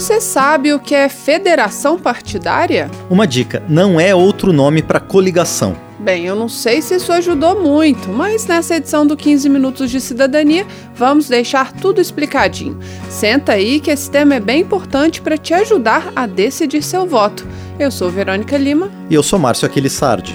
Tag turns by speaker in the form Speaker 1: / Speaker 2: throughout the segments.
Speaker 1: Você sabe o que é federação partidária?
Speaker 2: Uma dica: não é outro nome para coligação.
Speaker 1: Bem, eu não sei se isso ajudou muito, mas nessa edição do 15 Minutos de Cidadania vamos deixar tudo explicadinho. Senta aí que esse tema é bem importante para te ajudar a decidir seu voto. Eu sou Verônica Lima.
Speaker 2: E eu sou Márcio Aquilissardi.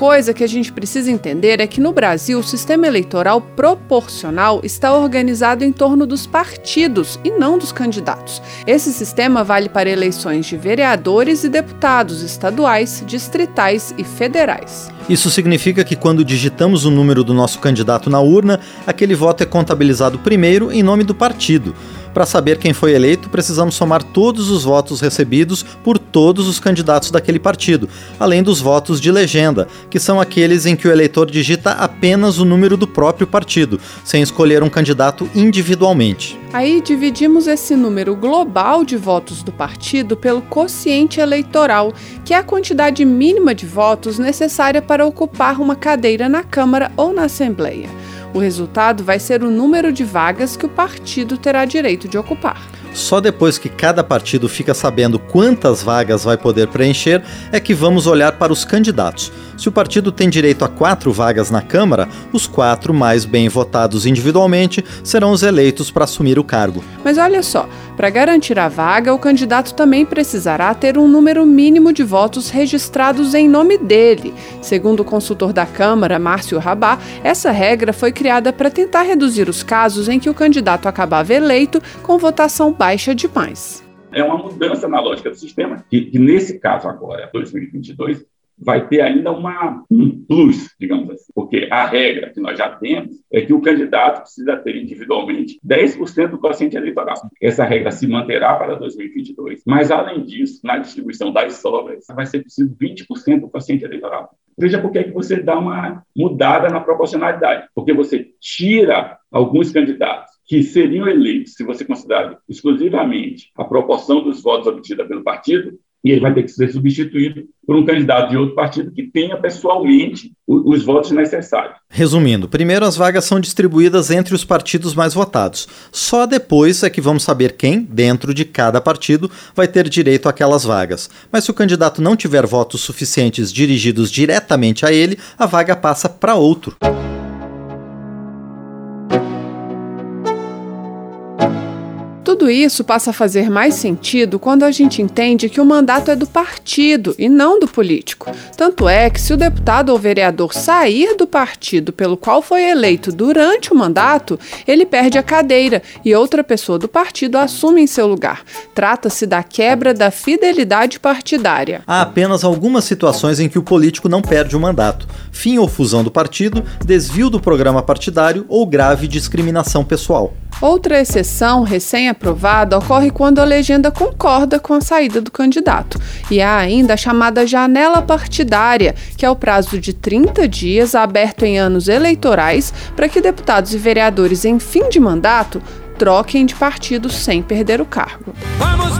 Speaker 1: Coisa que a gente precisa entender é que no Brasil o sistema eleitoral proporcional está organizado em torno dos partidos e não dos candidatos. Esse sistema vale para eleições de vereadores e deputados estaduais, distritais e federais.
Speaker 2: Isso significa que quando digitamos o número do nosso candidato na urna, aquele voto é contabilizado primeiro em nome do partido. Para saber quem foi eleito, precisamos somar todos os votos recebidos por todos os candidatos daquele partido, além dos votos de legenda, que são aqueles em que o eleitor digita apenas o número do próprio partido, sem escolher um candidato individualmente.
Speaker 1: Aí dividimos esse número global de votos do partido pelo quociente eleitoral, que é a quantidade mínima de votos necessária para ocupar uma cadeira na Câmara ou na Assembleia. O resultado vai ser o número de vagas que o partido terá direito de ocupar.
Speaker 2: Só depois que cada partido fica sabendo quantas vagas vai poder preencher é que vamos olhar para os candidatos. Se o partido tem direito a quatro vagas na Câmara, os quatro mais bem votados individualmente serão os eleitos para assumir o cargo.
Speaker 1: Mas olha só, para garantir a vaga, o candidato também precisará ter um número mínimo de votos registrados em nome dele. Segundo o consultor da Câmara, Márcio Rabá, essa regra foi criada para tentar reduzir os casos em que o candidato acabava eleito com votação baixa demais.
Speaker 3: É uma mudança na lógica do sistema, que, que nesse caso agora, 2022, vai ter ainda uma, um plus, digamos assim, porque a regra que nós já temos é que o candidato precisa ter individualmente 10% do quociente eleitoral. Essa regra se manterá para 2022, mas além disso, na distribuição das sobras, vai ser preciso 20% do quociente eleitoral. Veja por que é que você dá uma mudada na proporcionalidade, porque você tira alguns candidatos que seriam eleitos, se você considerar exclusivamente a proporção dos votos obtida pelo partido, e ele vai ter que ser substituído por um candidato de outro partido que tenha pessoalmente os votos necessários.
Speaker 2: Resumindo, primeiro as vagas são distribuídas entre os partidos mais votados. Só depois é que vamos saber quem, dentro de cada partido, vai ter direito àquelas vagas. Mas se o candidato não tiver votos suficientes dirigidos diretamente a ele, a vaga passa para outro.
Speaker 1: Tudo isso passa a fazer mais sentido quando a gente entende que o mandato é do partido e não do político. Tanto é que, se o deputado ou vereador sair do partido pelo qual foi eleito durante o mandato, ele perde a cadeira e outra pessoa do partido assume em seu lugar. Trata-se da quebra da fidelidade partidária.
Speaker 2: Há apenas algumas situações em que o político não perde o mandato: fim ou fusão do partido, desvio do programa partidário ou grave discriminação pessoal.
Speaker 1: Outra exceção recém-aprovada ocorre quando a legenda concorda com a saída do candidato. E há ainda a chamada janela partidária, que é o prazo de 30 dias aberto em anos eleitorais para que deputados e vereadores em fim de mandato troquem de partido sem perder o cargo.
Speaker 4: Vamos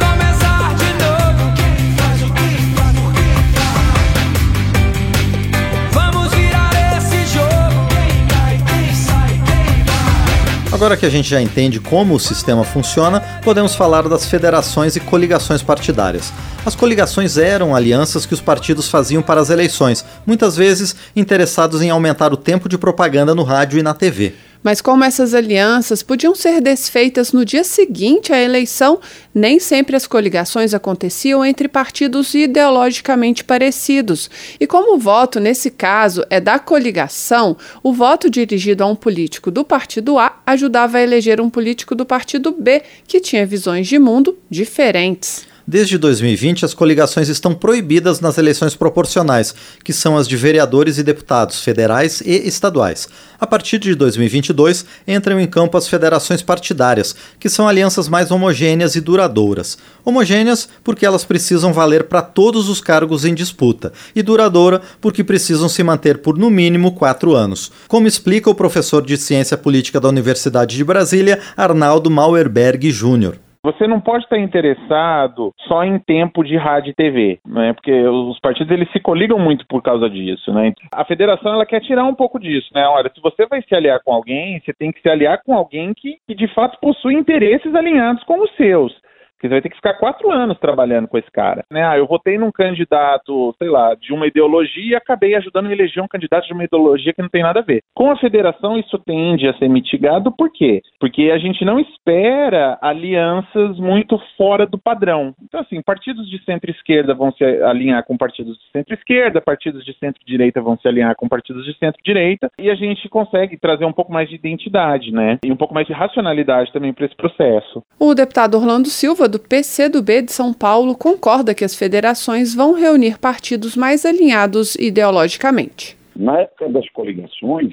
Speaker 2: Agora que a gente já entende como o sistema funciona, podemos falar das federações e coligações partidárias. As coligações eram alianças que os partidos faziam para as eleições, muitas vezes interessados em aumentar o tempo de propaganda no rádio e na TV.
Speaker 1: Mas como essas alianças podiam ser desfeitas no dia seguinte à eleição, nem sempre as coligações aconteciam entre partidos ideologicamente parecidos. E como o voto, nesse caso, é da coligação, o voto dirigido a um político do partido A ajudava a eleger um político do partido B, que tinha visões de mundo diferentes.
Speaker 2: Desde 2020, as coligações estão proibidas nas eleições proporcionais, que são as de vereadores e deputados federais e estaduais. A partir de 2022, entram em campo as federações partidárias, que são alianças mais homogêneas e duradouras. Homogêneas porque elas precisam valer para todos os cargos em disputa, e duradoura porque precisam se manter por no mínimo quatro anos. Como explica o professor de Ciência Política da Universidade de Brasília, Arnaldo Mauerberg Júnior.
Speaker 5: Você não pode estar interessado só em tempo de rádio e TV, né? Porque os partidos eles se coligam muito por causa disso, né? A federação ela quer tirar um pouco disso, né? Olha, se você vai se aliar com alguém, você tem que se aliar com alguém que, que de fato possui interesses alinhados com os seus. Porque você vai ter que ficar quatro anos trabalhando com esse cara. Né? Ah, eu votei num candidato, sei lá, de uma ideologia e acabei ajudando a eleger um candidato de uma ideologia que não tem nada a ver. Com a federação, isso tende a ser mitigado, por quê? Porque a gente não espera alianças muito fora do padrão. Então, assim, partidos de centro-esquerda vão se alinhar com partidos de centro-esquerda, partidos de centro-direita vão se alinhar com partidos de centro-direita, e a gente consegue trazer um pouco mais de identidade, né? E um pouco mais de racionalidade também para esse processo.
Speaker 1: O deputado Orlando Silva do PCdoB de São Paulo concorda que as federações vão reunir partidos mais alinhados ideologicamente.
Speaker 6: Na época das coligações,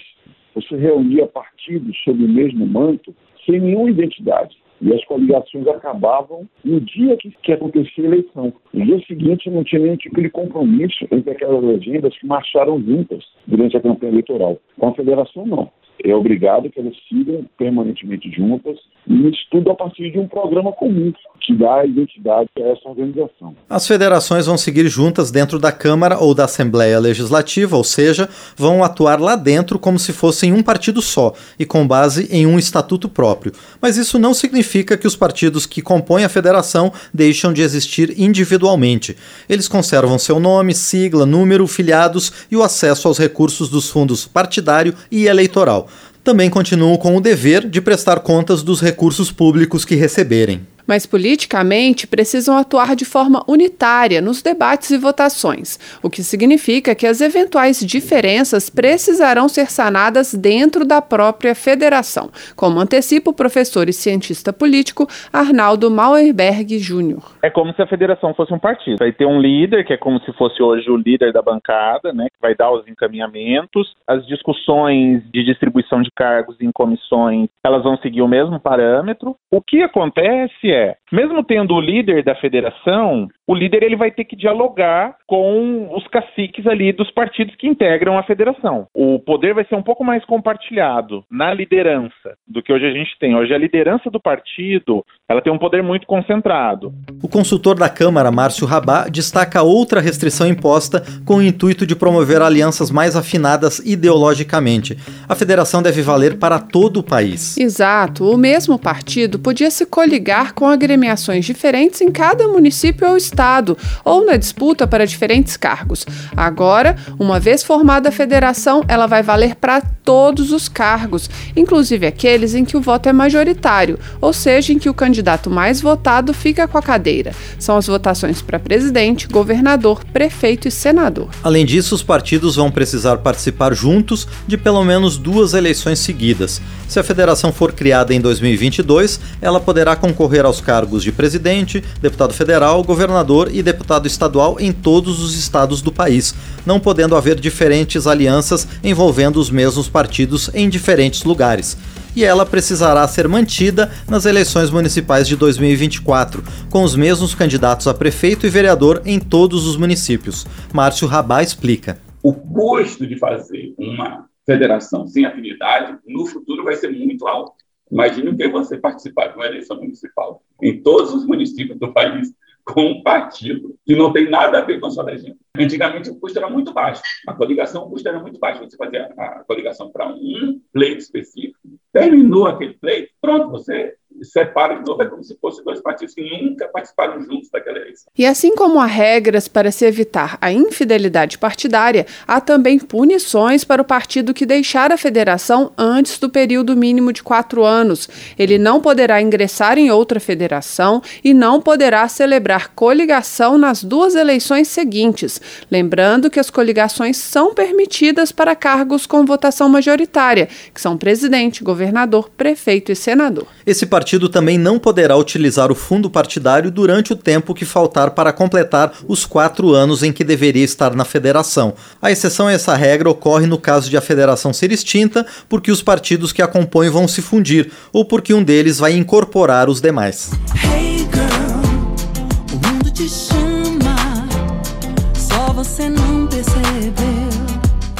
Speaker 6: você reunia partidos sob o mesmo manto sem nenhuma identidade. E as coligações acabavam no dia que, que acontecia a eleição. No dia seguinte não tinha nenhum tipo de compromisso entre aquelas legendas que marcharam juntas durante a campanha eleitoral. Com a federação, não é obrigado que elas sigam permanentemente juntas e isso tudo a partir de um programa comum que dá identidade a essa organização.
Speaker 2: As federações vão seguir juntas dentro da Câmara ou da Assembleia Legislativa, ou seja, vão atuar lá dentro como se fossem um partido só e com base em um estatuto próprio. Mas isso não significa que os partidos que compõem a federação deixam de existir individualmente. Eles conservam seu nome, sigla, número, filiados e o acesso aos recursos dos fundos partidário e eleitoral também continuam com o dever de prestar contas dos recursos públicos que receberem
Speaker 1: mas politicamente precisam atuar de forma unitária nos debates e votações, o que significa que as eventuais diferenças precisarão ser sanadas dentro da própria federação, como antecipa o professor e cientista político Arnaldo Mauerberg Júnior.
Speaker 5: É como se a federação fosse um partido. Vai ter um líder, que é como se fosse hoje o líder da bancada, né, que vai dar os encaminhamentos. As discussões de distribuição de cargos em comissões, elas vão seguir o mesmo parâmetro. O que acontece é é, mesmo tendo o líder da federação, o líder ele vai ter que dialogar com os caciques ali dos partidos que integram a federação. O poder vai ser um pouco mais compartilhado na liderança do que hoje a gente tem. Hoje a liderança do partido, ela tem um poder muito concentrado.
Speaker 2: O consultor da Câmara, Márcio Rabá, destaca outra restrição imposta com o intuito de promover alianças mais afinadas ideologicamente. A federação deve valer para todo o país.
Speaker 1: Exato. O mesmo partido podia se coligar com agremiações diferentes em cada município ou estado, ou na disputa para diferentes cargos. Agora, uma vez formada a federação, ela vai valer para todos os cargos, inclusive aqueles em que o voto é majoritário, ou seja, em que o candidato mais votado fica com a cadeira. São as votações para presidente, governador, prefeito e senador.
Speaker 2: Além disso, os partidos vão precisar participar juntos de pelo menos duas eleições seguidas. Se a federação for criada em 2022, ela poderá concorrer aos cargos de presidente, deputado federal, governador e deputado estadual em todos os estados do país, não podendo haver diferentes alianças envolvendo os mesmos partidos em diferentes lugares. E ela precisará ser mantida nas eleições municipais de 2024, com os mesmos candidatos a prefeito e vereador em todos os municípios. Márcio Rabá explica.
Speaker 3: O custo de fazer uma federação sem afinidade no futuro vai ser muito alto. Imagine o que é você participar de uma eleição municipal em todos os municípios do país com um partido que não tem nada a ver com a sua legenda. Antigamente o custo era muito baixo, a coligação o custo era muito baixo. Você fazia a coligação para um pleito específico, terminou aquele pleito, pronto, você separa de novo, é como se fossem dois partidos que nunca participaram juntos daquela eleição.
Speaker 1: E assim como há regras para se evitar a infidelidade partidária, há também punições para o partido que deixar a federação antes do período mínimo de quatro anos. Ele não poderá ingressar em outra federação e não poderá celebrar coligação nas duas eleições seguintes. Lembrando que as coligações são permitidas para cargos com votação majoritária, que são presidente, governador, prefeito e senador.
Speaker 2: Esse partido partido também não poderá utilizar o fundo partidário durante o tempo que faltar para completar os quatro anos em que deveria estar na federação. A exceção a essa regra ocorre no caso de a federação ser extinta, porque os partidos que a compõem vão se fundir, ou porque um deles vai incorporar os demais.
Speaker 4: Hey girl,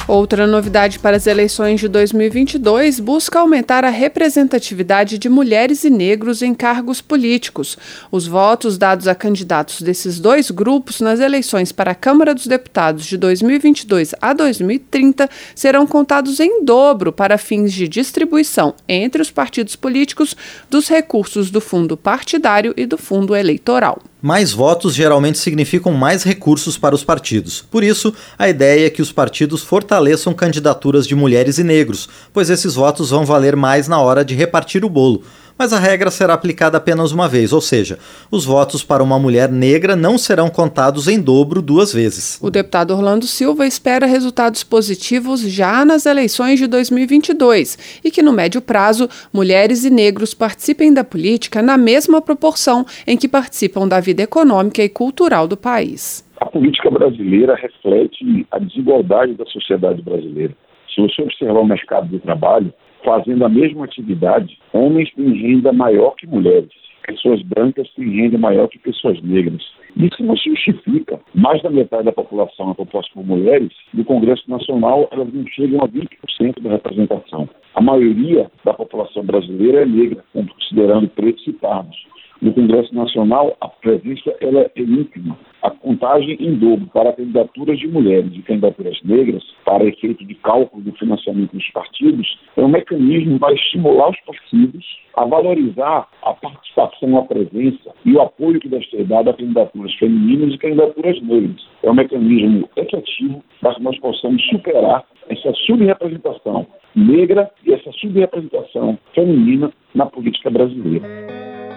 Speaker 1: Outra novidade para as eleições de 2022 busca aumentar a representatividade de mulheres e negros em cargos políticos. Os votos dados a candidatos desses dois grupos nas eleições para a Câmara dos Deputados de 2022 a 2030 serão contados em dobro para fins de distribuição entre os partidos políticos dos recursos do fundo partidário e do fundo eleitoral.
Speaker 2: Mais votos geralmente significam mais recursos para os partidos. Por isso, a ideia é que os partidos fortaleçam candidaturas de mulheres e negros, pois esses votos vão valer mais na hora de repartir o bolo. Mas a regra será aplicada apenas uma vez, ou seja, os votos para uma mulher negra não serão contados em dobro duas vezes.
Speaker 1: O deputado Orlando Silva espera resultados positivos já nas eleições de 2022 e que, no médio prazo, mulheres e negros participem da política na mesma proporção em que participam da vida econômica e cultural do país.
Speaker 6: A política brasileira reflete a desigualdade da sociedade brasileira. Se você observar o mercado de trabalho, fazendo a mesma atividade, homens têm renda maior que mulheres. Pessoas brancas têm renda maior que pessoas negras. Isso não se justifica. Mais da metade da população é composta por mulheres. No Congresso Nacional, elas não chegam a 20% da representação. A maioria da população brasileira é negra, considerando pretos pardos. No Congresso Nacional, a presença ela é ínfima. A contagem em dobro para candidaturas de mulheres e candidaturas negras, para efeito de cálculo do financiamento dos partidos, é um mecanismo para estimular os partidos a valorizar a participação, a presença e o apoio que deve ser dado a candidaturas femininas e candidaturas negras. É um mecanismo efetivo para que nós possamos superar essa subrepresentação negra e essa subrepresentação feminina na política brasileira.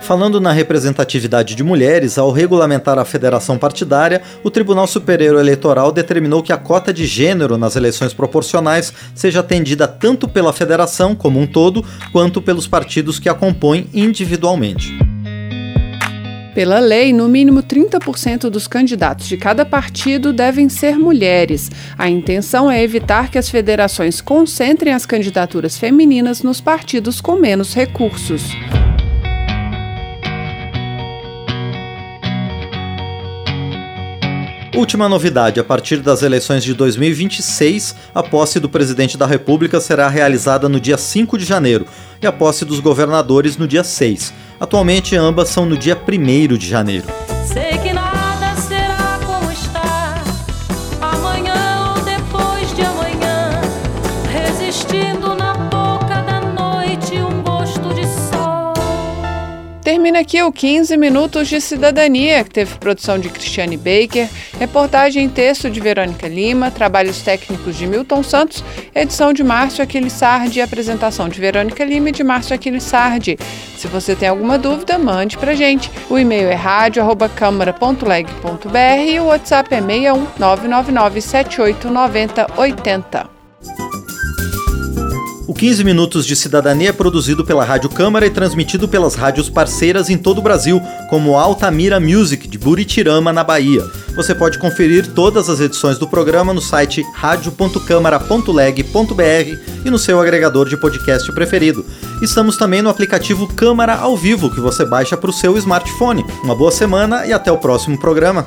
Speaker 2: Falando na representatividade de mulheres, ao regulamentar a federação partidária, o Tribunal Superior Eleitoral determinou que a cota de gênero nas eleições proporcionais seja atendida tanto pela federação como um todo, quanto pelos partidos que a compõem individualmente.
Speaker 1: Pela lei, no mínimo 30% dos candidatos de cada partido devem ser mulheres. A intenção é evitar que as federações concentrem as candidaturas femininas nos partidos com menos recursos.
Speaker 2: Última novidade: a partir das eleições de 2026, a posse do presidente da República será realizada no dia 5 de janeiro e a posse dos governadores no dia 6. Atualmente, ambas são no dia 1 de janeiro.
Speaker 1: Termina aqui o 15 Minutos de Cidadania, que teve produção de Cristiane Baker, reportagem e texto de Verônica Lima, trabalhos técnicos de Milton Santos, edição de Márcio Aquiles Sardi e apresentação de Verônica Lima e de Márcio Aquiles Sardi. Se você tem alguma dúvida, mande pra gente. O e-mail é rádio.câmara.leg.br e o WhatsApp é 61 999 7890 80.
Speaker 2: O 15 Minutos de Cidadania é produzido pela Rádio Câmara e transmitido pelas rádios parceiras em todo o Brasil, como Altamira Music, de Buritirama, na Bahia. Você pode conferir todas as edições do programa no site radio.câmara.leg.br e no seu agregador de podcast preferido. Estamos também no aplicativo Câmara ao Vivo, que você baixa para o seu smartphone. Uma boa semana e até o próximo programa.